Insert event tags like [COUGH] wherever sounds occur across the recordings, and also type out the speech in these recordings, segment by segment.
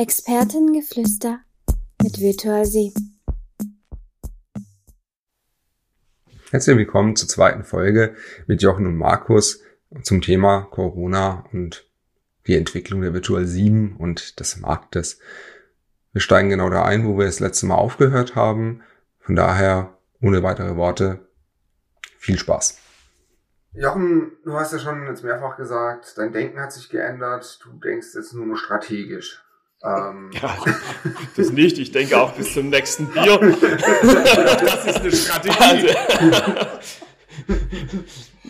Expertengeflüster mit Virtual See. Herzlich willkommen zur zweiten Folge mit Jochen und Markus zum Thema Corona und die Entwicklung der Virtual 7 und des Marktes. Wir steigen genau da ein, wo wir das letzte Mal aufgehört haben. Von daher, ohne weitere Worte, viel Spaß. Jochen, du hast ja schon jetzt mehrfach gesagt, dein Denken hat sich geändert, du denkst jetzt nur noch strategisch. Ähm. Ja, [LAUGHS] das nicht. Ich denke auch bis zum nächsten Bier. [LAUGHS] das ist eine Strategie. Also,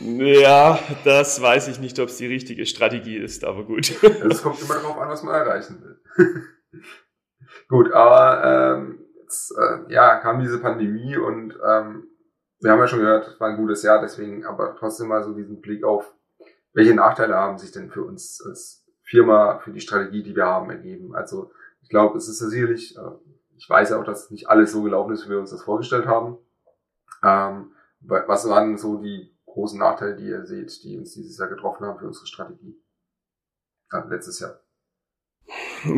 ja, das weiß ich nicht, ob es die richtige Strategie ist, aber gut. Es kommt immer darauf an, was man erreichen will. [LAUGHS] gut, aber ähm, jetzt, äh, ja, kam diese Pandemie und ähm, wir haben ja schon gehört, es war ein gutes Jahr, deswegen aber trotzdem mal so diesen Blick auf, welche Nachteile haben sich denn für uns als Firma, für die Strategie, die wir haben, ergeben. Also ich glaube, es ist sicherlich, äh, ich weiß auch, dass nicht alles so gelaufen ist, wie wir uns das vorgestellt haben. Ähm, was waren so die großen Nachteile, die ihr seht, die uns dieses Jahr getroffen haben für unsere Strategie? Ja, letztes Jahr.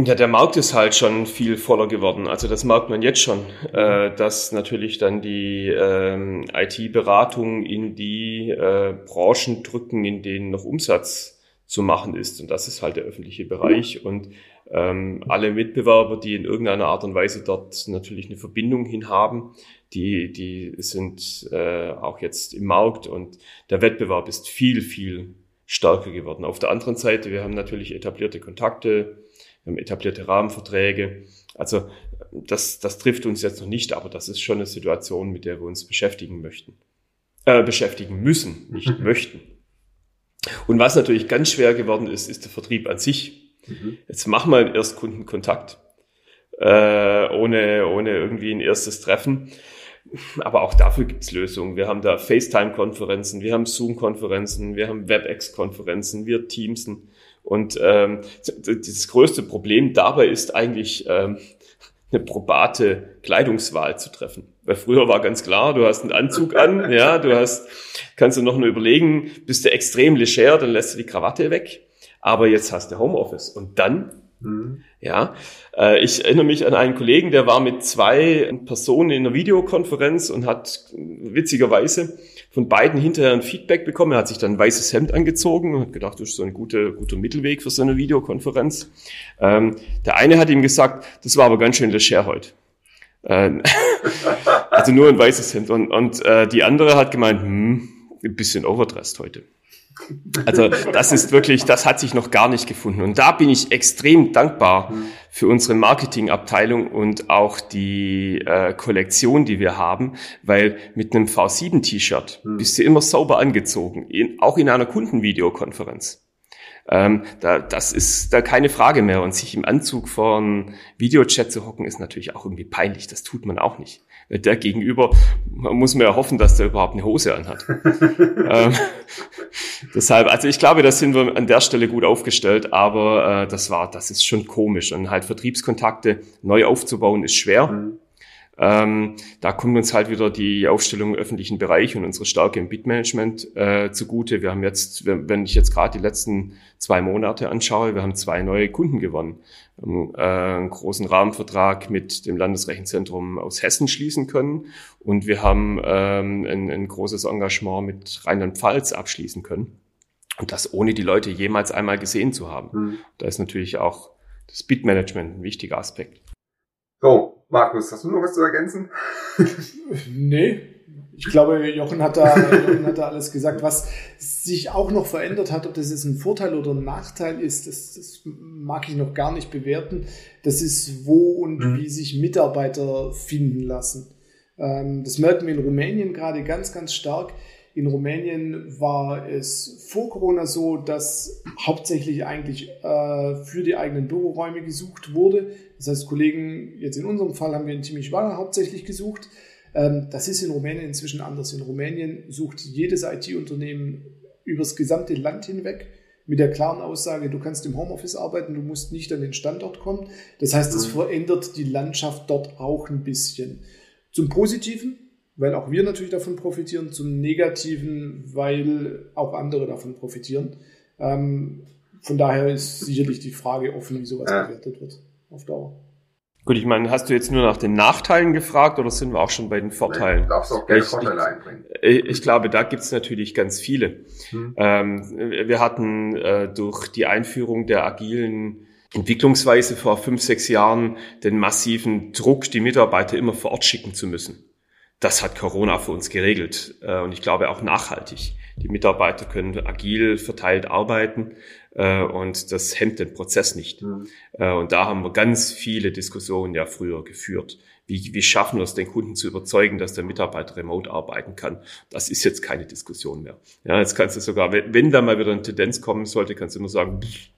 Ja, der Markt ist halt schon viel voller geworden. Also das merkt man jetzt schon, äh, dass natürlich dann die ähm, IT-Beratung in die äh, Branchen drücken, in denen noch Umsatz zu machen ist. Und das ist halt der öffentliche Bereich. Und ähm, alle Mitbewerber, die in irgendeiner Art und Weise dort natürlich eine Verbindung hin haben, die, die sind äh, auch jetzt im Markt und der Wettbewerb ist viel, viel stärker geworden. Auf der anderen Seite, wir haben natürlich etablierte Kontakte, wir haben etablierte Rahmenverträge. Also das, das trifft uns jetzt noch nicht, aber das ist schon eine Situation, mit der wir uns beschäftigen möchten. Äh, beschäftigen müssen, nicht [LAUGHS] möchten. Und was natürlich ganz schwer geworden ist, ist der Vertrieb an sich. Mhm. Jetzt machen wir einen Erstkundenkontakt, äh, ohne, ohne irgendwie ein erstes Treffen. Aber auch dafür gibt's Lösungen. Wir haben da FaceTime-Konferenzen, wir haben Zoom-Konferenzen, wir haben WebEx-Konferenzen, wir Teamsen. Und ähm, das größte Problem dabei ist eigentlich ähm, eine probate Kleidungswahl zu treffen. Weil früher war ganz klar, du hast einen Anzug an, [LAUGHS] ja, du hast, kannst du noch nur überlegen, bist du extrem leger, dann lässt du die Krawatte weg. Aber jetzt hast du Homeoffice. Und dann Mhm. Ja, äh, ich erinnere mich an einen Kollegen, der war mit zwei Personen in einer Videokonferenz und hat witzigerweise von beiden hinterher ein Feedback bekommen. Er hat sich dann ein weißes Hemd angezogen und hat gedacht, das ist so ein guter, guter Mittelweg für so eine Videokonferenz. Ähm, der eine hat ihm gesagt, das war aber ganz schön leger heute. [LAUGHS] [LAUGHS] Also nur ein weißes Hemd. Und, und äh, die andere hat gemeint, hm, ein bisschen overdressed heute. Also das ist wirklich, das hat sich noch gar nicht gefunden. Und da bin ich extrem dankbar für unsere Marketingabteilung und auch die äh, Kollektion, die wir haben, weil mit einem V7-T-Shirt hm. bist du immer sauber angezogen, in, auch in einer Kundenvideokonferenz. Ähm, da, das ist da keine Frage mehr. Und sich im Anzug vor einem Videochat zu hocken, ist natürlich auch irgendwie peinlich. Das tut man auch nicht. Der Gegenüber muss man ja hoffen, dass der überhaupt eine Hose anhat. [LAUGHS] ähm, deshalb, also ich glaube, da sind wir an der Stelle gut aufgestellt, aber äh, das war, das ist schon komisch. Und halt Vertriebskontakte neu aufzubauen, ist schwer. Mhm. Ähm, da kommt uns halt wieder die Aufstellung im öffentlichen Bereich und unsere Stärke im Bitmanagement äh, zugute. Wir haben jetzt, wenn ich jetzt gerade die letzten zwei Monate anschaue, wir haben zwei neue Kunden gewonnen. Wir äh, einen großen Rahmenvertrag mit dem Landesrechenzentrum aus Hessen schließen können und wir haben ähm, ein, ein großes Engagement mit Rheinland-Pfalz abschließen können. Und das ohne die Leute jemals einmal gesehen zu haben. Mhm. Da ist natürlich auch das Bitmanagement ein wichtiger Aspekt. So, Markus, hast du noch was zu ergänzen? [LAUGHS] nee. Ich glaube, Jochen hat, da, Jochen hat da alles gesagt. Was sich auch noch verändert hat, ob das jetzt ein Vorteil oder ein Nachteil ist, das, das mag ich noch gar nicht bewerten. Das ist, wo und mhm. wie sich Mitarbeiter finden lassen. Ähm, das merken wir in Rumänien gerade ganz, ganz stark. In Rumänien war es vor Corona so, dass hauptsächlich eigentlich äh, für die eigenen Büroräume gesucht wurde. Das heißt, Kollegen, jetzt in unserem Fall haben wir in Timișoara hauptsächlich gesucht. Ähm, das ist in Rumänien inzwischen anders. In Rumänien sucht jedes IT-Unternehmen übers gesamte Land hinweg mit der klaren Aussage, du kannst im Homeoffice arbeiten, du musst nicht an den Standort kommen. Das heißt, es mhm. verändert die Landschaft dort auch ein bisschen. Zum Positiven, weil auch wir natürlich davon profitieren, zum Negativen, weil auch andere davon profitieren. Ähm, von daher ist sicherlich die Frage offen, wie sowas bewertet wird. Auf Dauer. Gut, ich meine, hast du jetzt nur nach den Nachteilen gefragt oder sind wir auch schon bei den Vorteilen? Du darfst auch gerne Vorteile einbringen. Ich, ich, glaube, da gibt's natürlich ganz viele. Hm. Ähm, wir hatten äh, durch die Einführung der agilen Entwicklungsweise vor fünf, sechs Jahren den massiven Druck, die Mitarbeiter immer vor Ort schicken zu müssen. Das hat Corona für uns geregelt äh, und ich glaube auch nachhaltig. Die Mitarbeiter können agil verteilt arbeiten äh, und das hemmt den Prozess nicht. Mhm. Äh, und da haben wir ganz viele Diskussionen ja früher geführt. Wie, wie schaffen wir es, den Kunden zu überzeugen, dass der Mitarbeiter remote arbeiten kann? Das ist jetzt keine Diskussion mehr. Ja, jetzt kannst du sogar, wenn, wenn da mal wieder eine Tendenz kommen sollte, kannst du immer sagen, pff,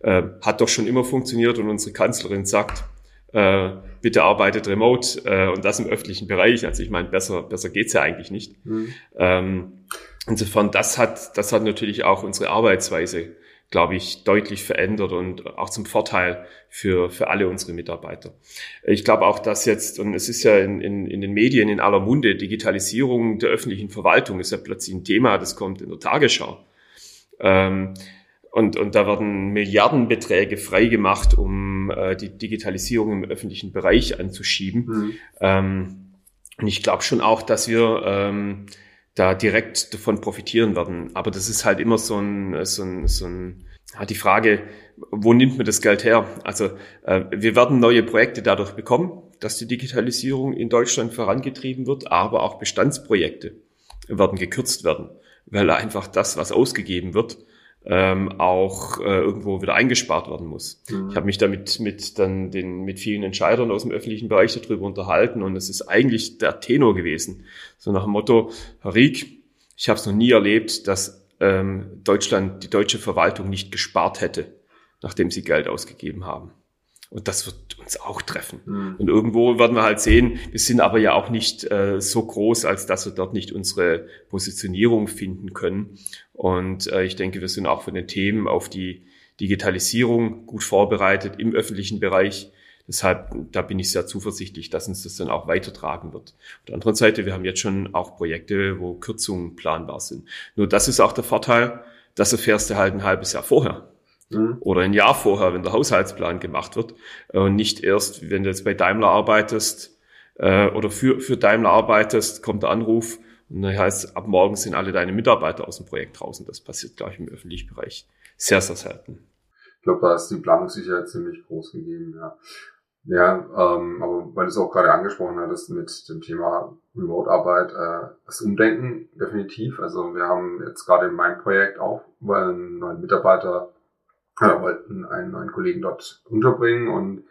äh, hat doch schon immer funktioniert und unsere Kanzlerin sagt, äh, bitte arbeitet remote äh, und das im öffentlichen Bereich. Also ich meine, besser, besser geht's ja eigentlich nicht. Mhm. Ähm, insofern, das hat, das hat natürlich auch unsere Arbeitsweise, glaube ich, deutlich verändert und auch zum Vorteil für, für alle unsere Mitarbeiter. Ich glaube auch, dass jetzt, und es ist ja in, in, in den Medien in aller Munde, Digitalisierung der öffentlichen Verwaltung ist ja plötzlich ein Thema, das kommt in der Tagesschau. Ähm, und, und da werden Milliardenbeträge freigemacht, um äh, die Digitalisierung im öffentlichen Bereich anzuschieben. Mhm. Ähm, und ich glaube schon auch, dass wir ähm, da direkt davon profitieren werden. Aber das ist halt immer so ein, so ein, so ein hat die Frage, wo nimmt man das Geld her? Also äh, wir werden neue Projekte dadurch bekommen, dass die Digitalisierung in Deutschland vorangetrieben wird, aber auch Bestandsprojekte werden gekürzt werden, weil einfach das, was ausgegeben wird, ähm, auch äh, irgendwo wieder eingespart werden muss. Mhm. Ich habe mich damit mit dann den mit vielen Entscheidern aus dem öffentlichen Bereich darüber unterhalten und es ist eigentlich der Tenor gewesen. So nach dem Motto, Herr Rieck, ich habe es noch nie erlebt, dass ähm, Deutschland, die deutsche Verwaltung nicht gespart hätte, nachdem sie Geld ausgegeben haben. Und das wird uns auch treffen. Mhm. Und irgendwo werden wir halt sehen, wir sind aber ja auch nicht äh, so groß, als dass wir dort nicht unsere Positionierung finden können. Und äh, ich denke, wir sind auch von den Themen auf die Digitalisierung gut vorbereitet im öffentlichen Bereich. Deshalb, da bin ich sehr zuversichtlich, dass uns das dann auch weitertragen wird. Auf der anderen Seite, wir haben jetzt schon auch Projekte, wo Kürzungen planbar sind. Nur das ist auch der Vorteil, das erfährst du halt ein halbes Jahr vorher. Mhm. Oder ein Jahr vorher, wenn der Haushaltsplan gemacht wird. Und nicht erst, wenn du jetzt bei Daimler arbeitest äh, oder für, für Daimler arbeitest, kommt der Anruf und dann heißt, ab morgen sind alle deine Mitarbeiter aus dem Projekt draußen. Das passiert, glaube ich, im öffentlichen Bereich sehr, sehr selten. Ich glaube, da ist die Planungssicherheit ziemlich groß gegeben, ja. Ja, ähm, aber weil du es auch gerade angesprochen hattest mit dem Thema Remote-Arbeit, äh, das Umdenken definitiv. Also wir haben jetzt gerade in meinem Projekt auch einen neuen Mitarbeiter ja, wollten einen neuen Kollegen dort unterbringen und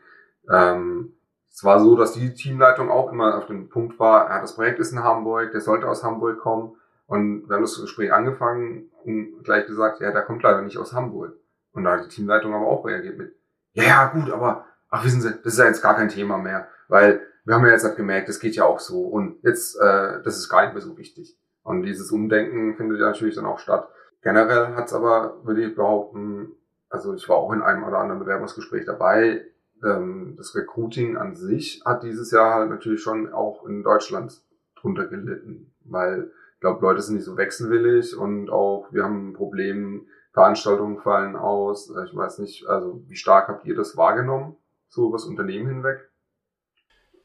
ähm, es war so, dass die Teamleitung auch immer auf dem Punkt war, ja, das Projekt ist in Hamburg, der sollte aus Hamburg kommen und wir haben das Gespräch angefangen und gleich gesagt, ja, der kommt leider nicht aus Hamburg. Und da hat die Teamleitung aber auch reagiert mit, ja, ja, gut, aber, ach, wissen Sie, das ist ja jetzt gar kein Thema mehr, weil wir haben ja jetzt halt gemerkt, das geht ja auch so und jetzt, äh, das ist gar nicht mehr so wichtig. Und dieses Umdenken findet ja natürlich dann auch statt. Generell hat es aber, würde ich behaupten, also ich war auch in einem oder anderen Bewerbungsgespräch dabei. Ähm, das Recruiting an sich hat dieses Jahr halt natürlich schon auch in Deutschland drunter gelitten, weil ich glaube, Leute sind nicht so wechselwillig und auch wir haben ein Problem, Veranstaltungen fallen aus. Ich weiß nicht, also wie stark habt ihr das wahrgenommen, so was Unternehmen hinweg?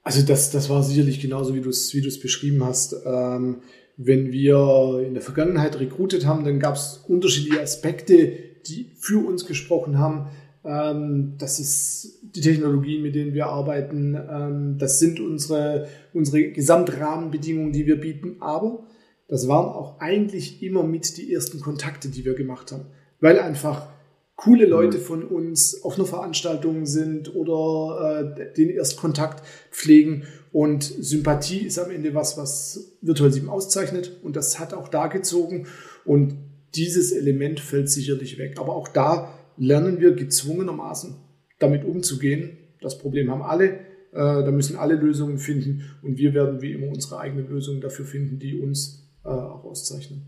Also das, das war sicherlich genauso, wie du es wie du es beschrieben hast. Ähm, wenn wir in der Vergangenheit recruitet haben, dann gab es unterschiedliche Aspekte, die für uns gesprochen haben. Ähm, das ist die Technologien, mit denen wir arbeiten. Ähm, das sind unsere, unsere Gesamtrahmenbedingungen, die wir bieten. Aber das waren auch eigentlich immer mit die ersten Kontakte, die wir gemacht haben. Weil einfach coole Leute mhm. von uns auf einer Veranstaltung sind oder äh, den Erstkontakt pflegen. Und Sympathie ist am Ende was, was Virtual 7 auszeichnet. Und das hat auch da gezogen. Und dieses Element fällt sicherlich weg. Aber auch da lernen wir gezwungenermaßen damit umzugehen. Das Problem haben alle. Äh, da müssen alle Lösungen finden. Und wir werden wie immer unsere eigenen Lösungen dafür finden, die uns äh, auch auszeichnen.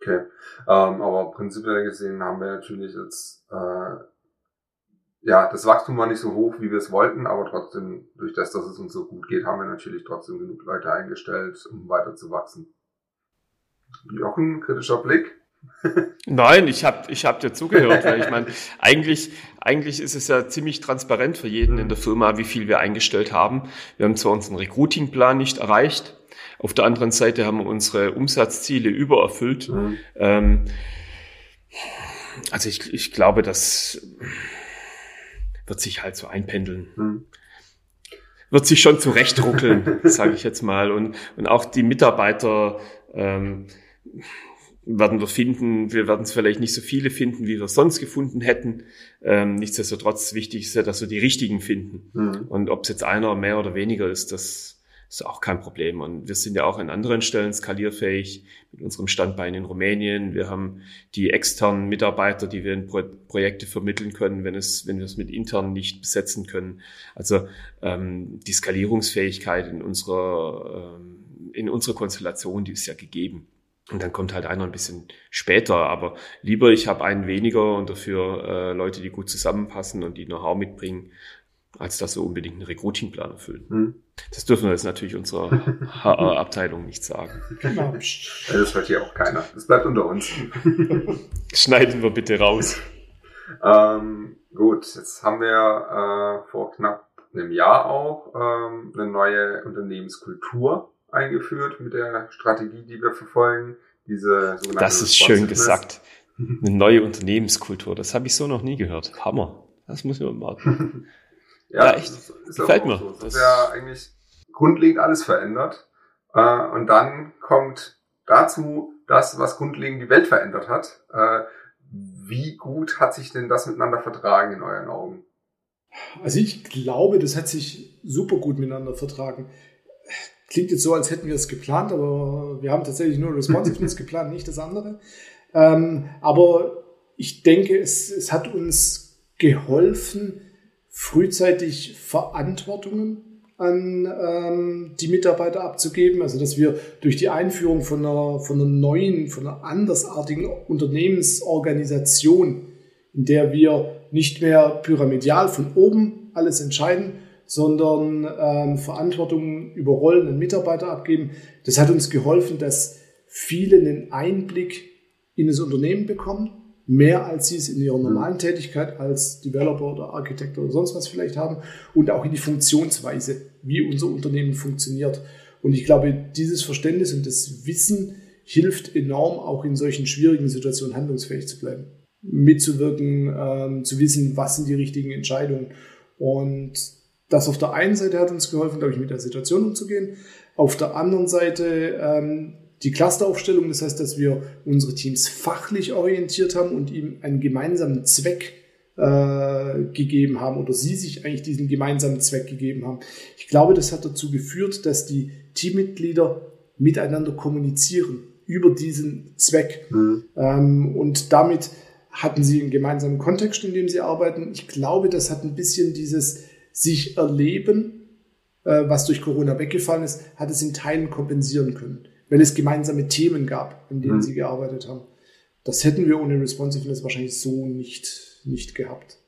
Okay. Ähm, aber prinzipiell gesehen haben wir natürlich jetzt äh, ja, das Wachstum war nicht so hoch, wie wir es wollten, aber trotzdem, durch das, dass es uns so gut geht, haben wir natürlich trotzdem genug Leute eingestellt, um weiter zu wachsen. Jochen, kritischer Blick. [LAUGHS] Nein, ich habe ich hab dir zugehört, weil ich meine, eigentlich, eigentlich ist es ja ziemlich transparent für jeden in der Firma, wie viel wir eingestellt haben. Wir haben zwar unseren Recruitingplan nicht erreicht, auf der anderen Seite haben wir unsere Umsatzziele übererfüllt. Mhm. Ähm, also ich, ich glaube, das wird sich halt so einpendeln. Mhm. Wird sich schon zurechtruckeln, [LAUGHS] sage ich jetzt mal. Und, und auch die Mitarbeiter ähm, werden wir finden, wir werden es vielleicht nicht so viele finden, wie wir sonst gefunden hätten. Ähm, nichtsdestotrotz wichtig ist ja, dass wir die richtigen finden. Mhm. Und ob es jetzt einer mehr oder weniger ist, das ist auch kein Problem. Und wir sind ja auch an anderen Stellen skalierfähig mit unserem Standbein in Rumänien. Wir haben die externen Mitarbeiter, die wir in Pro Projekte vermitteln können, wenn es, wenn wir es mit internen nicht besetzen können. Also ähm, die Skalierungsfähigkeit in unserer ähm, in unserer Konstellation, die ist ja gegeben. Und dann kommt halt einer ein bisschen später, aber lieber ich habe einen weniger und dafür äh, Leute, die gut zusammenpassen und die Know-how mitbringen, als dass wir unbedingt einen Recruitingplan erfüllen. Hm. Das dürfen wir jetzt natürlich unserer [LAUGHS] HR-Abteilung nicht sagen. Genau. Das hört hier auch keiner. Das bleibt unter uns. [LAUGHS] Schneiden wir bitte raus. Ähm, gut, jetzt haben wir äh, vor knapp einem Jahr auch ähm, eine neue Unternehmenskultur eingeführt mit der Strategie, die wir verfolgen. Diese sogenannte Das ist schön gesagt. Eine neue Unternehmenskultur. Das habe ich so noch nie gehört. Hammer. Das muss man mal. [LAUGHS] Ja, ja echt. Das ist Gefällt mir. So. Das ist ja eigentlich grundlegend alles verändert. Äh, und dann kommt dazu das, was grundlegend die Welt verändert hat. Äh, wie gut hat sich denn das miteinander vertragen in euren Augen? Also ich glaube, das hat sich super gut miteinander vertragen. Klingt jetzt so, als hätten wir es geplant, aber wir haben tatsächlich nur Responsiveness [LAUGHS] geplant, nicht das andere. Ähm, aber ich denke, es, es hat uns geholfen, frühzeitig Verantwortungen an ähm, die Mitarbeiter abzugeben. Also dass wir durch die Einführung von einer, von einer neuen, von einer andersartigen Unternehmensorganisation, in der wir nicht mehr pyramidal von oben alles entscheiden, sondern ähm, Verantwortung über Rollen an Mitarbeiter abgeben. Das hat uns geholfen, dass viele einen Einblick in das Unternehmen bekommen mehr als sie es in ihrer normalen Tätigkeit als Developer oder Architekt oder sonst was vielleicht haben und auch in die Funktionsweise, wie unser Unternehmen funktioniert. Und ich glaube, dieses Verständnis und das Wissen hilft enorm, auch in solchen schwierigen Situationen handlungsfähig zu bleiben, mitzuwirken, ähm, zu wissen, was sind die richtigen Entscheidungen. Und das auf der einen Seite hat uns geholfen, glaube ich, mit der Situation umzugehen. Auf der anderen Seite ähm, die Clusteraufstellung, das heißt, dass wir unsere Teams fachlich orientiert haben und ihm einen gemeinsamen Zweck äh, gegeben haben oder sie sich eigentlich diesen gemeinsamen Zweck gegeben haben. Ich glaube, das hat dazu geführt, dass die Teammitglieder miteinander kommunizieren über diesen Zweck. Mhm. Ähm, und damit hatten sie einen gemeinsamen Kontext, in dem sie arbeiten. Ich glaube, das hat ein bisschen dieses sich erleben, äh, was durch Corona weggefallen ist, hat es in Teilen kompensieren können weil es gemeinsame Themen gab, in denen mhm. sie gearbeitet haben. Das hätten wir ohne Responsiveness wahrscheinlich so nicht, nicht gehabt.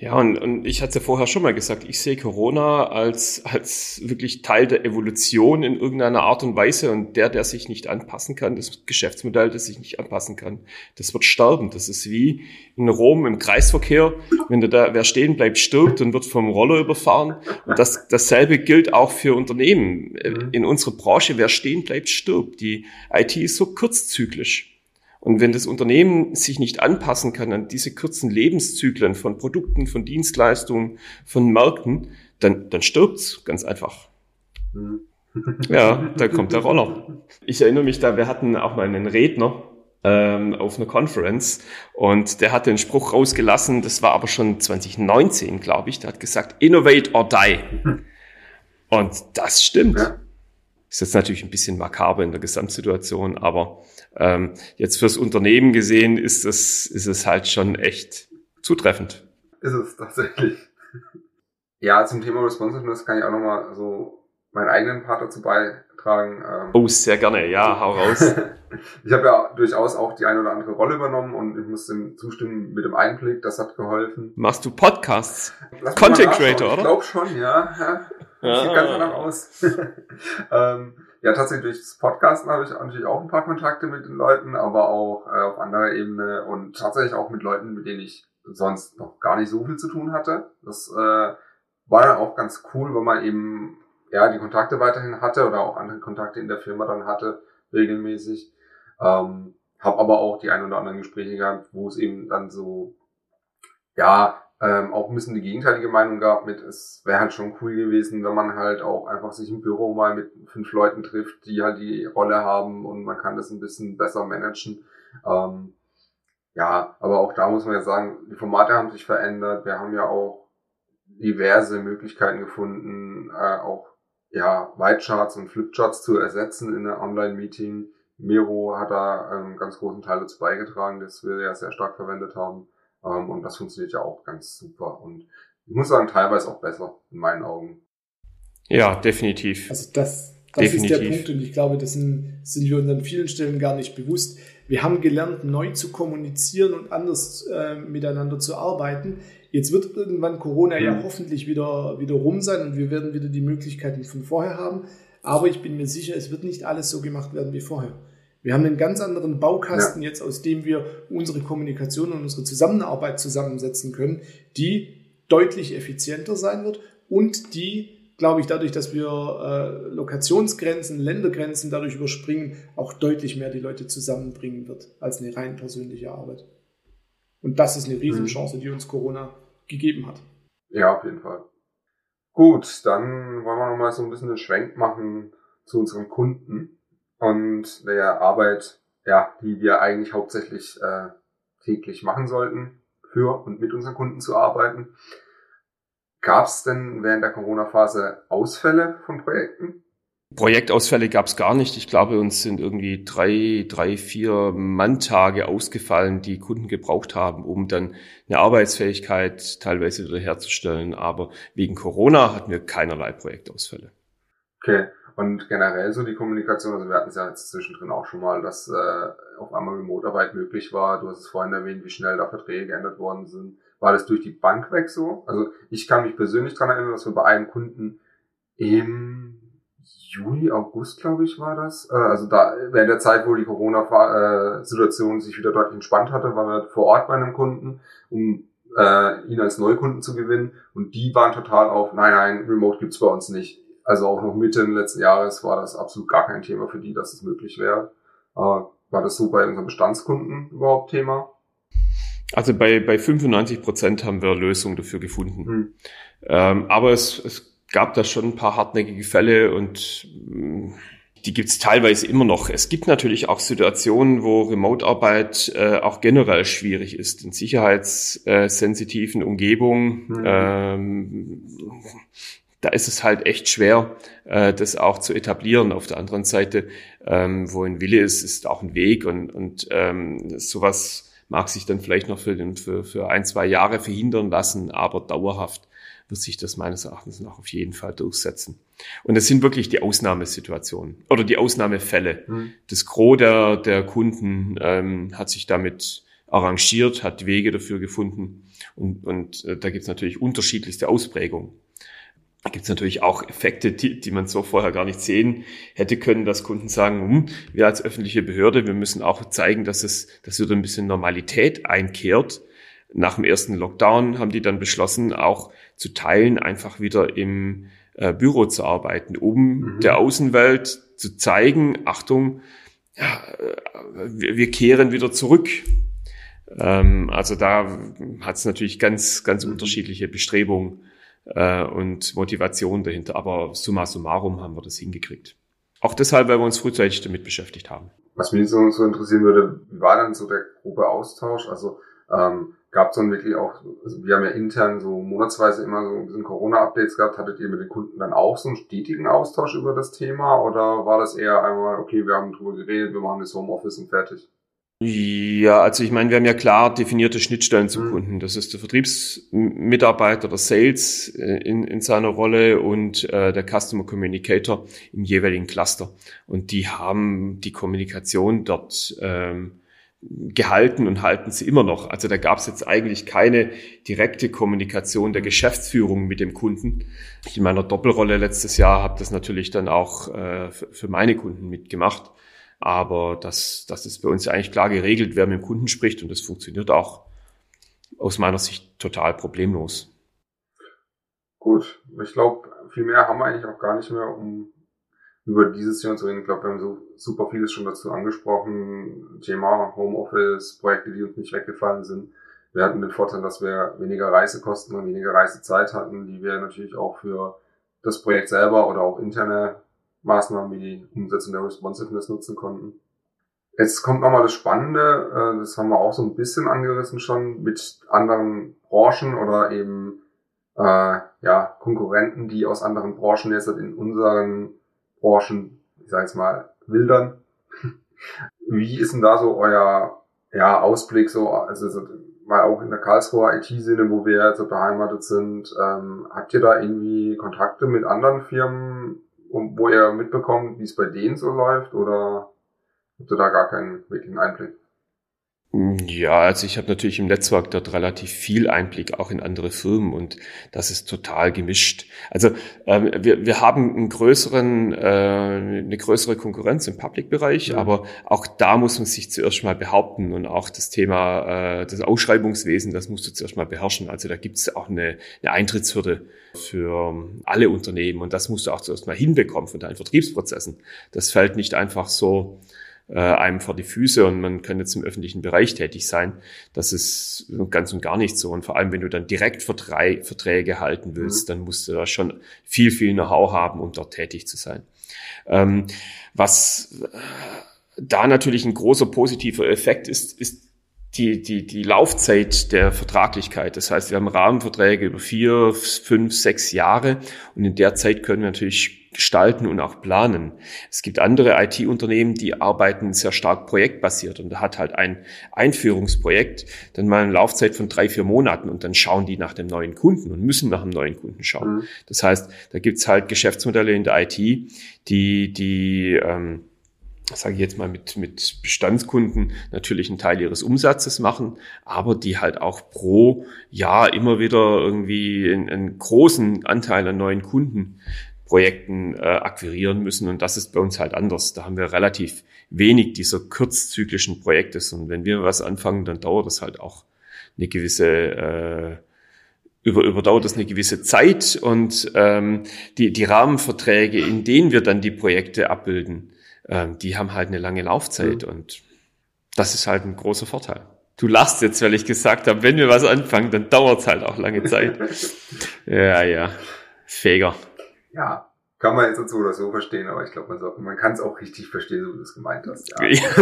Ja, und, und ich hatte ja vorher schon mal gesagt, ich sehe Corona als, als wirklich Teil der Evolution in irgendeiner Art und Weise und der, der sich nicht anpassen kann, das Geschäftsmodell, das sich nicht anpassen kann, das wird sterben. Das ist wie in Rom im Kreisverkehr. Wenn da wer stehen bleibt, stirbt und wird vom Roller überfahren. Und das, dasselbe gilt auch für Unternehmen. Mhm. In unserer Branche, wer stehen bleibt, stirbt. Die IT ist so kurzzyklisch. Und wenn das Unternehmen sich nicht anpassen kann an diese kurzen Lebenszyklen von Produkten, von Dienstleistungen, von Märkten, dann, dann stirbt's ganz einfach. Mhm. Ja, da kommt der Roller. Ich erinnere mich da, wir hatten auch mal einen Redner ähm, auf einer Conference und der hat den Spruch rausgelassen, das war aber schon 2019, glaube ich, der hat gesagt, innovate or die. Und das stimmt. Ist jetzt natürlich ein bisschen makaber in der Gesamtsituation, aber ähm, jetzt fürs Unternehmen gesehen ist es, ist es halt schon echt zutreffend. Ist es tatsächlich. [LAUGHS] Ja, zum Thema Responsiveness kann ich auch nochmal so meinen eigenen Part dazu beitragen. Ähm, oh, sehr gerne, ja, [LAUGHS] hau raus. ich habe ja durchaus auch die eine oder andere Rolle übernommen und ich muss dem zustimmen mit dem Einblick, das hat geholfen. Machst du Podcasts? Content Creator, oder? Ich glaube schon, ja. ja. [LAUGHS] Das sieht ganz danach aus. ähm, ja, tatsächlich durch das Podcasten habe ich natürlich auch ein paar Kontakte mit den Leuten, aber auch äh, auf anderer Ebene und tatsächlich auch mit Leuten, mit denen ich sonst noch gar nicht so viel zu tun hatte. Das äh, war dann auch ganz cool, weil man eben ja die Kontakte weiterhin hatte oder auch andere Kontakte in der Firma dann hatte, regelmäßig. Ähm, habe aber auch die ein oder anderen Gespräche gehabt, wo es eben dann so, ja, ähm, auch ein bisschen die gegenteilige Meinung gab mit, es wäre halt schon cool gewesen, wenn man halt auch einfach sich im Büro mal mit fünf Leuten trifft, die halt die Rolle haben und man kann das ein bisschen besser managen. Ähm, ja, aber auch da muss man ja sagen, die Formate haben sich verändert. Wir haben ja auch diverse Möglichkeiten gefunden, äh, auch ja, White-Charts und Flipcharts zu ersetzen in einem Online-Meeting. Miro hat da einen ganz großen Teil dazu beigetragen, dass wir ja sehr stark verwendet haben. Ähm, und das funktioniert ja auch ganz super. Und ich muss sagen, teilweise auch besser, in meinen Augen. Ja, definitiv. Also das, das definitiv. ist der Punkt und ich glaube, das sind, sind wir uns an vielen Stellen gar nicht bewusst. Wir haben gelernt, neu zu kommunizieren und anders äh, miteinander zu arbeiten. Jetzt wird irgendwann Corona ja mhm. hoffentlich wieder, wieder rum sein und wir werden wieder die Möglichkeiten von vorher haben. Aber ich bin mir sicher, es wird nicht alles so gemacht werden wie vorher. Wir haben einen ganz anderen Baukasten ja. jetzt, aus dem wir unsere Kommunikation und unsere Zusammenarbeit zusammensetzen können, die deutlich effizienter sein wird und die, glaube ich, dadurch, dass wir äh, Lokationsgrenzen, Ländergrenzen dadurch überspringen, auch deutlich mehr die Leute zusammenbringen wird als eine rein persönliche Arbeit. Und das ist eine Riesenchance, die uns Corona gegeben hat. Ja, auf jeden Fall. Gut, dann wollen wir noch mal so ein bisschen einen Schwenk machen zu unseren Kunden und der Arbeit, ja, die wir eigentlich hauptsächlich äh, täglich machen sollten, für und mit unseren Kunden zu arbeiten. Gab es denn während der Corona-Phase Ausfälle von Projekten? Projektausfälle gab es gar nicht. Ich glaube, uns sind irgendwie drei, drei, vier Manntage ausgefallen, die Kunden gebraucht haben, um dann eine Arbeitsfähigkeit teilweise wiederherzustellen. Aber wegen Corona hatten wir keinerlei Projektausfälle. Okay. Und generell so die Kommunikation, also wir hatten es ja jetzt zwischendrin auch schon mal, dass äh, auf einmal Remote-Arbeit möglich war. Du hast es vorhin erwähnt, wie schnell da Verträge geändert worden sind. War das durch die Bank weg so? Also ich kann mich persönlich daran erinnern, dass wir bei einem Kunden im Juli, August, glaube ich, war das. Äh, also da während der Zeit, wo die Corona-Situation sich wieder deutlich entspannt hatte, waren wir vor Ort bei einem Kunden, um äh, ihn als Neukunden zu gewinnen. Und die waren total auf, nein, nein, Remote gibt's bei uns nicht. Also auch noch Mitte letzten Jahres war das absolut gar kein Thema für die, dass es möglich wäre. Äh, war das so bei unseren Bestandskunden überhaupt Thema? Also bei, bei 95 Prozent haben wir Lösungen dafür gefunden. Hm. Ähm, aber es, es gab da schon ein paar hartnäckige Fälle und mm, die gibt's teilweise immer noch. Es gibt natürlich auch Situationen, wo Remote-Arbeit äh, auch generell schwierig ist. In sicherheitssensitiven Umgebungen. Mhm. Ähm, da ist es halt echt schwer, äh, das auch zu etablieren. Auf der anderen Seite, ähm, wo ein Wille ist, ist auch ein Weg und, und ähm, sowas mag sich dann vielleicht noch für, den, für, für ein, zwei Jahre verhindern lassen, aber dauerhaft wird sich das meines Erachtens noch auf jeden Fall durchsetzen. Und das sind wirklich die Ausnahmesituationen oder die Ausnahmefälle. Mhm. Das Gros der, der Kunden ähm, hat sich damit arrangiert, hat Wege dafür gefunden. Und, und äh, da gibt es natürlich unterschiedlichste Ausprägungen. Gibt es natürlich auch Effekte, die, die man so vorher gar nicht sehen hätte können, dass Kunden sagen, hm, wir als öffentliche Behörde, wir müssen auch zeigen, dass es, dass wieder ein bisschen Normalität einkehrt. Nach dem ersten Lockdown haben die dann beschlossen, auch zu teilen, einfach wieder im äh, Büro zu arbeiten, um mhm. der Außenwelt zu zeigen, Achtung, ja, äh, wir, wir kehren wieder zurück. Ähm, also da hat es natürlich ganz, ganz mhm. unterschiedliche Bestrebungen äh, und Motivation dahinter. Aber summa summarum haben wir das hingekriegt. Auch deshalb, weil wir uns frühzeitig damit beschäftigt haben. Was mich so, so interessieren würde, wie war dann so der grobe Austausch? Also ähm, gab es dann wirklich auch, also wir haben ja intern so monatsweise immer so ein bisschen Corona-Updates gehabt. Hattet ihr mit den Kunden dann auch so einen stetigen Austausch über das Thema oder war das eher einmal, okay, wir haben drüber geredet, wir machen das Homeoffice und fertig? Ja, also ich meine, wir haben ja klar definierte Schnittstellen zu mhm. Kunden. Das ist der Vertriebsmitarbeiter, der Sales äh, in, in seiner Rolle und äh, der Customer Communicator im jeweiligen Cluster. Und die haben die Kommunikation dort ähm, gehalten und halten sie immer noch. Also da gab es jetzt eigentlich keine direkte Kommunikation der Geschäftsführung mit dem Kunden. In meiner Doppelrolle letztes Jahr habe das natürlich dann auch äh, für meine Kunden mitgemacht. Aber das, das ist bei uns eigentlich klar geregelt, wer mit dem Kunden spricht und das funktioniert auch aus meiner Sicht total problemlos. Gut, ich glaube, viel mehr haben wir eigentlich auch gar nicht mehr, um über dieses Thema zu reden. Ich glaube, wir haben so super vieles schon dazu angesprochen. Thema Homeoffice, Projekte, die uns nicht weggefallen sind. Wir hatten den Vorteil, dass wir weniger Reisekosten und weniger Reisezeit hatten, die wir natürlich auch für das Projekt selber oder auch interne Maßnahmen wie die Umsetzung der Responsiveness nutzen konnten. Jetzt kommt nochmal das Spannende, äh, das haben wir auch so ein bisschen angerissen schon, mit anderen Branchen oder eben äh, ja, Konkurrenten, die aus anderen Branchen jetzt in unseren Branchen, ich sage jetzt mal, wildern. [LAUGHS] Wie ist denn da so euer ja, Ausblick, so, also so, mal auch in der Karlsruher IT-Sinne, wo wir jetzt beheimatet sind, ähm, habt ihr da irgendwie Kontakte mit anderen Firmen, wo ihr mitbekommt, wie es bei denen so läuft, oder habt ihr da gar keinen wirklichen Einblick? Ja, also ich habe natürlich im Netzwerk dort relativ viel Einblick auch in andere Firmen und das ist total gemischt. Also ähm, wir, wir haben einen größeren, äh, eine größere Konkurrenz im Public-Bereich, ja. aber auch da muss man sich zuerst mal behaupten und auch das Thema äh, das Ausschreibungswesen, das musst du zuerst mal beherrschen. Also da gibt es auch eine, eine Eintrittshürde für alle Unternehmen und das musst du auch zuerst mal hinbekommen von deinen Vertriebsprozessen. Das fällt nicht einfach so äh, einem vor die Füße und man kann jetzt im öffentlichen Bereich tätig sein. Das ist ganz und gar nicht so. Und vor allem, wenn du dann direkt Verträge halten willst, mhm. dann musst du da schon viel, viel Know-how haben, um dort tätig zu sein. Ähm, was da natürlich ein großer positiver Effekt ist, ist die, die, die Laufzeit der Vertraglichkeit. Das heißt, wir haben Rahmenverträge über vier, fünf, sechs Jahre und in der Zeit können wir natürlich gestalten und auch planen. Es gibt andere IT-Unternehmen, die arbeiten sehr stark projektbasiert und da hat halt ein Einführungsprojekt dann mal eine Laufzeit von drei, vier Monaten und dann schauen die nach dem neuen Kunden und müssen nach dem neuen Kunden schauen. Mhm. Das heißt, da gibt's halt Geschäftsmodelle in der IT, die, die ähm, sage ich jetzt mal, mit, mit Bestandskunden natürlich einen Teil ihres Umsatzes machen, aber die halt auch pro Jahr immer wieder irgendwie einen, einen großen Anteil an neuen Kundenprojekten äh, akquirieren müssen. Und das ist bei uns halt anders. Da haben wir relativ wenig dieser kurzzyklischen Projekte. Und wenn wir was anfangen, dann dauert das halt auch eine gewisse äh, über, überdauert das eine gewisse Zeit und ähm, die, die Rahmenverträge, in denen wir dann die Projekte abbilden, ähm, die haben halt eine lange Laufzeit mhm. und das ist halt ein großer Vorteil. Du lachst jetzt, weil ich gesagt habe, wenn wir was anfangen, dann dauert es halt auch lange Zeit. [LAUGHS] ja, ja. Feger. Ja, kann man jetzt so oder so verstehen, aber ich glaube, man, man kann es auch richtig verstehen, so wie du es gemeint hast. Ja. [LAUGHS]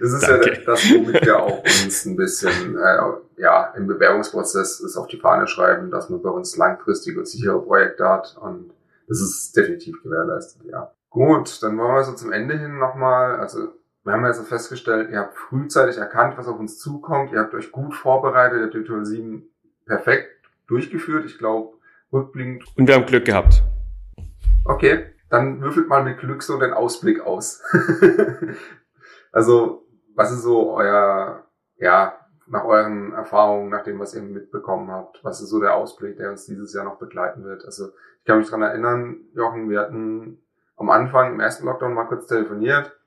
das ist ja das, womit wir auch uns ein bisschen äh, ja, im Bewerbungsprozess es auf die Fahne schreiben, dass man bei uns langfristige und sichere Projekte hat und das ist definitiv gewährleistet, ja. Gut, dann wollen wir so zum Ende hin nochmal, also wir haben ja so festgestellt, ihr habt frühzeitig erkannt, was auf uns zukommt, ihr habt euch gut vorbereitet, ihr habt Virtual 7 perfekt durchgeführt, ich glaube, rückblickend. Und wir haben Glück gehabt. Okay, dann würfelt mal mit Glück so den Ausblick aus. [LAUGHS] also, was ist so euer, ja, nach euren Erfahrungen, nach dem, was ihr mitbekommen habt, was ist so der Ausblick, der uns dieses Jahr noch begleiten wird? Also, ich kann mich dran erinnern, Jochen, wir hatten am Anfang im ersten Lockdown mal kurz telefoniert.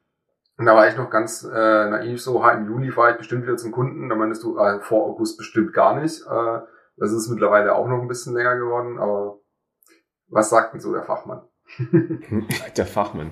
Und da war ich noch ganz äh, naiv so, ha, im Juli fahre ich bestimmt wieder zum Kunden. Da meinst du, äh, vor August bestimmt gar nicht. Äh, das ist mittlerweile auch noch ein bisschen länger geworden, aber was sagt denn so der Fachmann? Der Fachmann.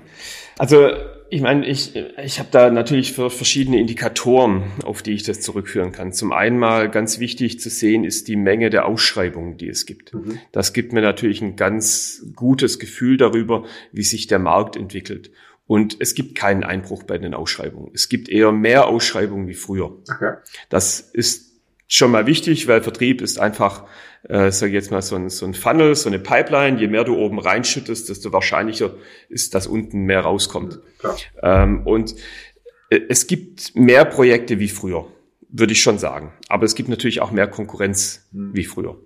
Also ich meine, ich, ich habe da natürlich für verschiedene Indikatoren, auf die ich das zurückführen kann. Zum einen mal ganz wichtig zu sehen ist die Menge der Ausschreibungen, die es gibt. Mhm. Das gibt mir natürlich ein ganz gutes Gefühl darüber, wie sich der Markt entwickelt. Und es gibt keinen Einbruch bei den Ausschreibungen. Es gibt eher mehr Ausschreibungen wie früher. Okay. Das ist schon mal wichtig, weil Vertrieb ist einfach äh, sage ich jetzt mal, so ein, so ein Funnel, so eine Pipeline. Je mehr du oben reinschüttest, desto wahrscheinlicher ist, dass unten mehr rauskommt. Ähm, und äh, es gibt mehr Projekte wie früher, würde ich schon sagen. Aber es gibt natürlich auch mehr Konkurrenz mhm. wie früher.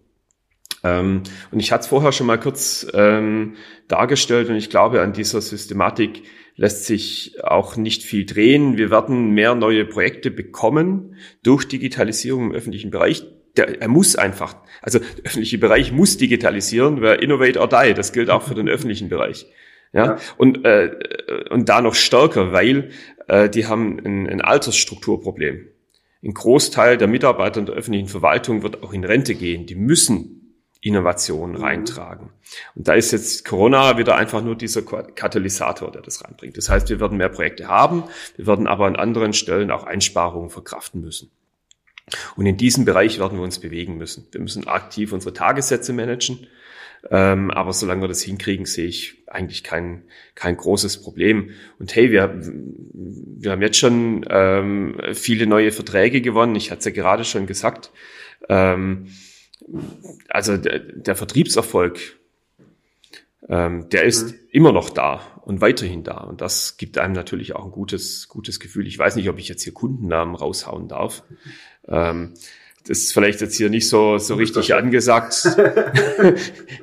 Ähm, und ich hatte es vorher schon mal kurz ähm, dargestellt und ich glaube, an dieser Systematik lässt sich auch nicht viel drehen. Wir werden mehr neue Projekte bekommen durch Digitalisierung im öffentlichen Bereich. Der, er muss einfach, also der öffentliche Bereich muss digitalisieren, weil innovate or die, das gilt auch für den öffentlichen Bereich. Ja, ja. Und, äh, und da noch stärker, weil äh, die haben ein, ein Altersstrukturproblem. Ein Großteil der Mitarbeiter in der öffentlichen Verwaltung wird auch in Rente gehen. Die müssen Innovation mhm. reintragen. Und da ist jetzt Corona wieder einfach nur dieser Katalysator, der das reinbringt. Das heißt, wir werden mehr Projekte haben, wir werden aber an anderen Stellen auch Einsparungen verkraften müssen. Und in diesem Bereich werden wir uns bewegen müssen. Wir müssen aktiv unsere Tagessätze managen. Ähm, aber solange wir das hinkriegen, sehe ich eigentlich kein, kein großes Problem. Und hey, wir, wir haben jetzt schon ähm, viele neue Verträge gewonnen. Ich hatte es ja gerade schon gesagt. Ähm, also der, der Vertriebserfolg, ähm, der ist mhm. immer noch da und weiterhin da. Und das gibt einem natürlich auch ein gutes, gutes Gefühl. Ich weiß nicht, ob ich jetzt hier Kundennamen raushauen darf. Ähm, das ist vielleicht jetzt hier nicht so, so richtig angesagt. [LAUGHS]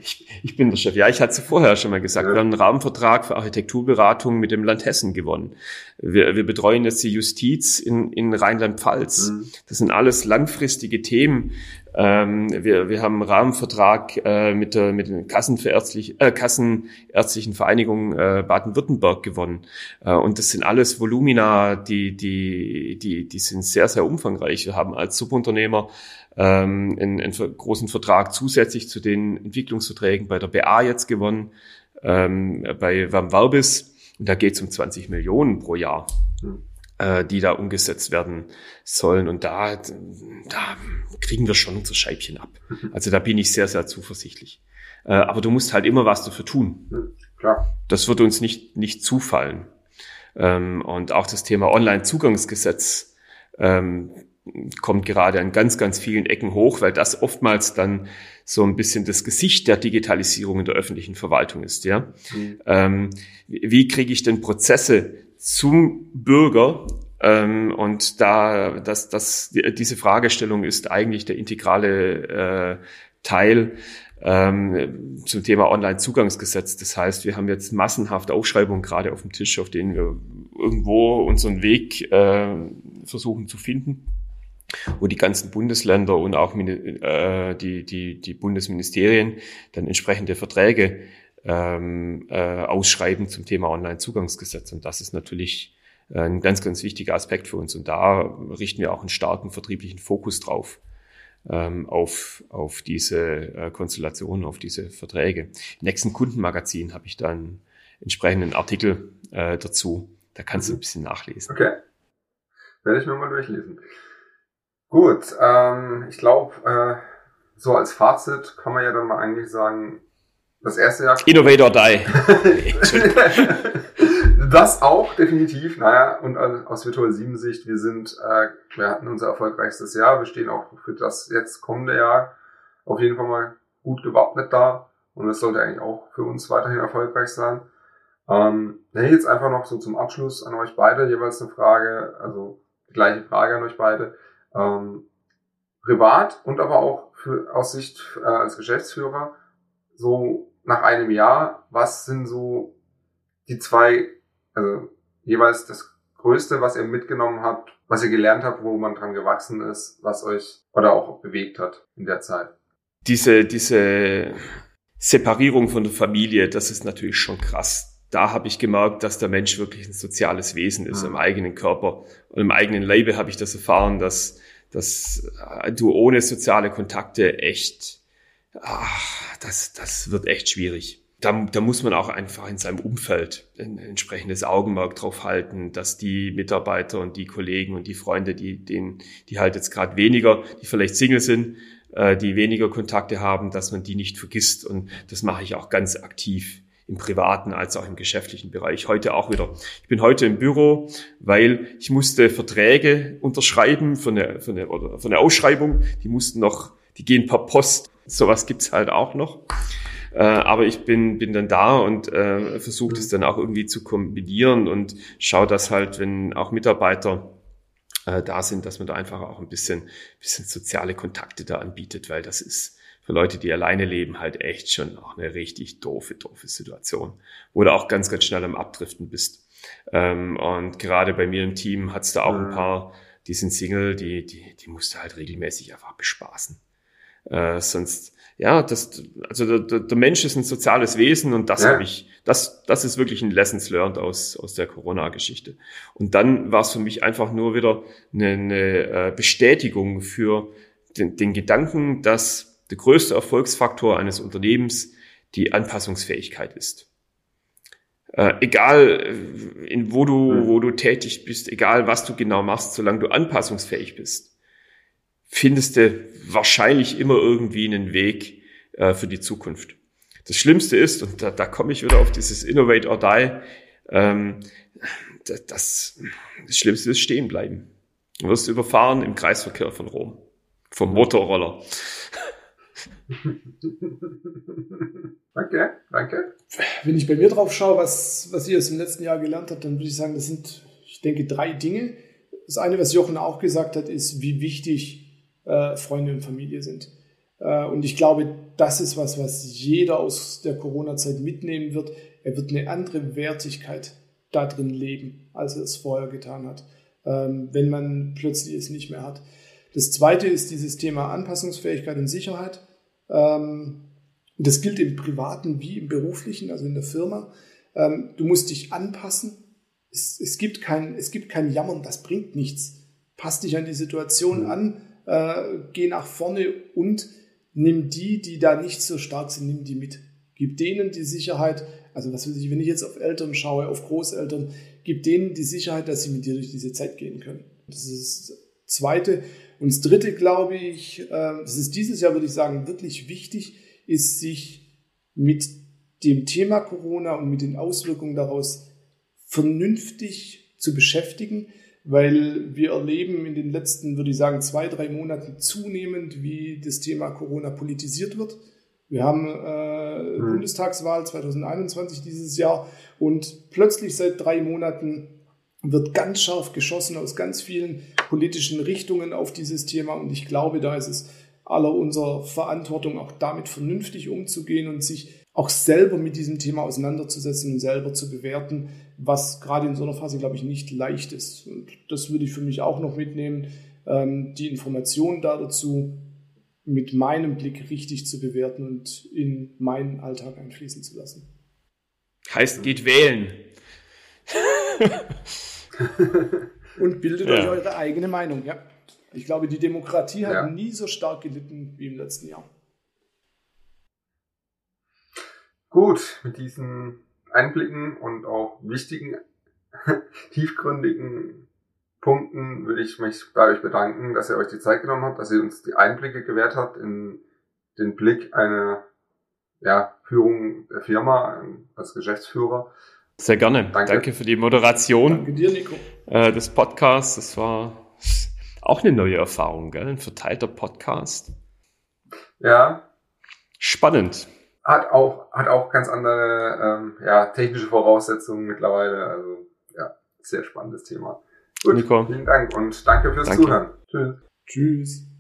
ich, ich bin der Chef. Ja, ich hatte es vorher schon mal gesagt. Ja. Wir haben einen Rahmenvertrag für Architekturberatung mit dem Land Hessen gewonnen. Wir, wir betreuen jetzt die Justiz in, in Rheinland-Pfalz. Mhm. Das sind alles langfristige Themen, ähm, wir, wir haben einen Rahmenvertrag äh, mit, der, mit den Kassenverärztlich, äh, Kassenärztlichen Vereinigung äh, Baden-Württemberg gewonnen. Äh, und das sind alles Volumina, die, die, die, die sind sehr, sehr umfangreich. Wir haben als Subunternehmer ähm, einen, einen großen Vertrag zusätzlich zu den Entwicklungsverträgen bei der BA jetzt gewonnen, ähm, bei Vam Verbis. Und da geht es um 20 Millionen pro Jahr. Mhm äh, die da umgesetzt werden sollen. Und da, da kriegen wir schon unser Scheibchen ab. Mhm. Also da bin ich sehr, sehr zuversichtlich. Äh, aber du musst halt immer was dafür tun. Klar. Das wird uns nicht, nicht zufallen. Ähm, und auch das Thema Online-Zugangsgesetz ähm, kommt gerade an ganz, ganz vielen Ecken hoch, weil das oftmals dann so ein bisschen das Gesicht der Digitalisierung in der öffentlichen Verwaltung ist. Ja, mhm. ähm, wie kriege ich denn Prozesse zum Bürger. Ähm, und da, das, das, diese Fragestellung ist eigentlich der integrale äh, Teil ähm, zum Thema Online-Zugangsgesetz. Das heißt, wir haben jetzt massenhaft Ausschreibungen gerade auf dem Tisch, auf denen wir irgendwo unseren Weg äh, versuchen zu finden, wo die ganzen Bundesländer und auch äh, die, die, die Bundesministerien dann entsprechende Verträge ähm, äh, ausschreiben zum Thema Online-Zugangsgesetz. Und das ist natürlich äh, ein ganz, ganz wichtiger Aspekt für uns. Und da richten wir auch einen starken vertrieblichen Fokus drauf ähm, auf, auf diese äh, Konstellation, auf diese Verträge. Im nächsten Kundenmagazin habe ich dann entsprechenden Artikel äh, dazu. Da kannst du ein bisschen nachlesen. Okay. Werde ich mir mal durchlesen. Gut, ähm, ich glaube, äh, so als Fazit kann man ja dann mal eigentlich sagen, das erste Jahr. Innovator die. [LAUGHS] das auch, definitiv. Naja, und aus Virtual 7 Sicht, wir sind, äh, wir hatten unser erfolgreichstes Jahr. Wir stehen auch für das jetzt kommende Jahr auf jeden Fall mal gut gewappnet da. Und das sollte eigentlich auch für uns weiterhin erfolgreich sein. Ähm, hey, jetzt einfach noch so zum Abschluss an euch beide jeweils eine Frage, also die gleiche Frage an euch beide. Ähm, privat und aber auch für, aus Sicht äh, als Geschäftsführer, so nach einem Jahr, was sind so die zwei, also jeweils das Größte, was ihr mitgenommen habt, was ihr gelernt habt, wo man dran gewachsen ist, was euch oder auch bewegt hat in der Zeit? Diese, diese Separierung von der Familie, das ist natürlich schon krass. Da habe ich gemerkt, dass der Mensch wirklich ein soziales Wesen ist mhm. im eigenen Körper. Und im eigenen Leibe habe ich das erfahren, dass, dass du ohne soziale Kontakte echt ach, das, das wird echt schwierig. Da, da muss man auch einfach in seinem Umfeld ein entsprechendes Augenmerk drauf halten, dass die Mitarbeiter und die Kollegen und die Freunde, die, denen, die halt jetzt gerade weniger, die vielleicht Single sind, äh, die weniger Kontakte haben, dass man die nicht vergisst. Und das mache ich auch ganz aktiv im privaten als auch im geschäftlichen Bereich. Heute auch wieder. Ich bin heute im Büro, weil ich musste Verträge unterschreiben für eine, für eine, oder für eine Ausschreibung. Die mussten noch, die gehen per Post sowas gibt's halt auch noch. Äh, aber ich bin, bin dann da und äh, versuche das dann auch irgendwie zu kombinieren und schaue das halt, wenn auch Mitarbeiter äh, da sind, dass man da einfach auch ein bisschen, bisschen soziale Kontakte da anbietet, weil das ist für Leute, die alleine leben, halt echt schon auch eine richtig doofe, doofe Situation, wo du auch ganz, ganz schnell am Abdriften bist. Ähm, und gerade bei mir im Team hat es da auch ein paar, die sind Single, die, die, die musst du halt regelmäßig einfach bespaßen. Äh, sonst, ja, das, also der, der Mensch ist ein soziales Wesen und das ja. habe ich, das, das ist wirklich ein Lessons learned aus, aus der Corona-Geschichte. Und dann war es für mich einfach nur wieder eine, eine äh, Bestätigung für den, den Gedanken, dass der größte Erfolgsfaktor eines Unternehmens die Anpassungsfähigkeit ist. Äh, egal, äh, in wo du, hm. wo du tätig bist, egal was du genau machst, solange du anpassungsfähig bist, findest du wahrscheinlich immer irgendwie einen Weg äh, für die Zukunft. Das Schlimmste ist, und da, da komme ich wieder auf dieses Innovate or Die, ähm, das, das Schlimmste ist stehen bleiben. Du wirst überfahren im Kreisverkehr von Rom. Vom Motorroller. [LAUGHS] danke, danke. Wenn ich bei mir drauf schaue, was, was ihr aus dem letzten Jahr gelernt habt, dann würde ich sagen, das sind, ich denke, drei Dinge. Das eine, was Jochen auch gesagt hat, ist, wie wichtig äh, Freunde und Familie sind. Äh, und ich glaube, das ist was, was jeder aus der Corona-Zeit mitnehmen wird. Er wird eine andere Wertigkeit da drin leben, als er es vorher getan hat, ähm, wenn man plötzlich es nicht mehr hat. Das zweite ist dieses Thema Anpassungsfähigkeit und Sicherheit. Ähm, das gilt im privaten wie im beruflichen, also in der Firma. Ähm, du musst dich anpassen. Es, es, gibt kein, es gibt kein Jammern, das bringt nichts. Pass dich an die Situation mhm. an, äh, geh nach vorne und nimm die, die da nicht so stark sind, nimm die mit. Gib denen die Sicherheit, also was weiß ich, wenn ich jetzt auf Eltern schaue, auf Großeltern, gib denen die Sicherheit, dass sie mit dir durch diese Zeit gehen können. Das ist das Zweite. Und das Dritte, glaube ich, äh, das ist dieses Jahr, würde ich sagen, wirklich wichtig, ist sich mit dem Thema Corona und mit den Auswirkungen daraus vernünftig zu beschäftigen, weil wir erleben in den letzten, würde ich sagen, zwei, drei Monaten zunehmend, wie das Thema Corona politisiert wird. Wir haben äh, mhm. Bundestagswahl 2021 dieses Jahr und plötzlich seit drei Monaten wird ganz scharf geschossen aus ganz vielen politischen Richtungen auf dieses Thema. Und ich glaube, da ist es aller unserer Verantwortung, auch damit vernünftig umzugehen und sich auch selber mit diesem Thema auseinanderzusetzen und selber zu bewerten, was gerade in so einer Phase, glaube ich, nicht leicht ist. Und das würde ich für mich auch noch mitnehmen, ähm, die Informationen da dazu mit meinem Blick richtig zu bewerten und in meinen Alltag einfließen zu lassen. Heißt, geht wählen. [LAUGHS] Und bildet ja. euch eure eigene Meinung, ja. Ich glaube, die Demokratie hat ja. nie so stark gelitten wie im letzten Jahr. Gut, mit diesen Einblicken und auch wichtigen, [LAUGHS] tiefgründigen Punkten würde ich mich bei euch bedanken, dass ihr euch die Zeit genommen habt, dass ihr uns die Einblicke gewährt habt in den Blick einer ja, Führung der Firma als Geschäftsführer. Sehr gerne. Danke, Danke für die Moderation Danke dir, Nico. Äh, des Podcasts. Das war auch eine neue Erfahrung, gell? ein verteilter Podcast. Ja. Spannend. Hat auch, hat auch ganz andere ähm, ja, technische Voraussetzungen mittlerweile. Also ja, sehr spannendes Thema. Gut, Nico. vielen Dank und danke fürs danke. Zuhören. Tschüss. Tschüss.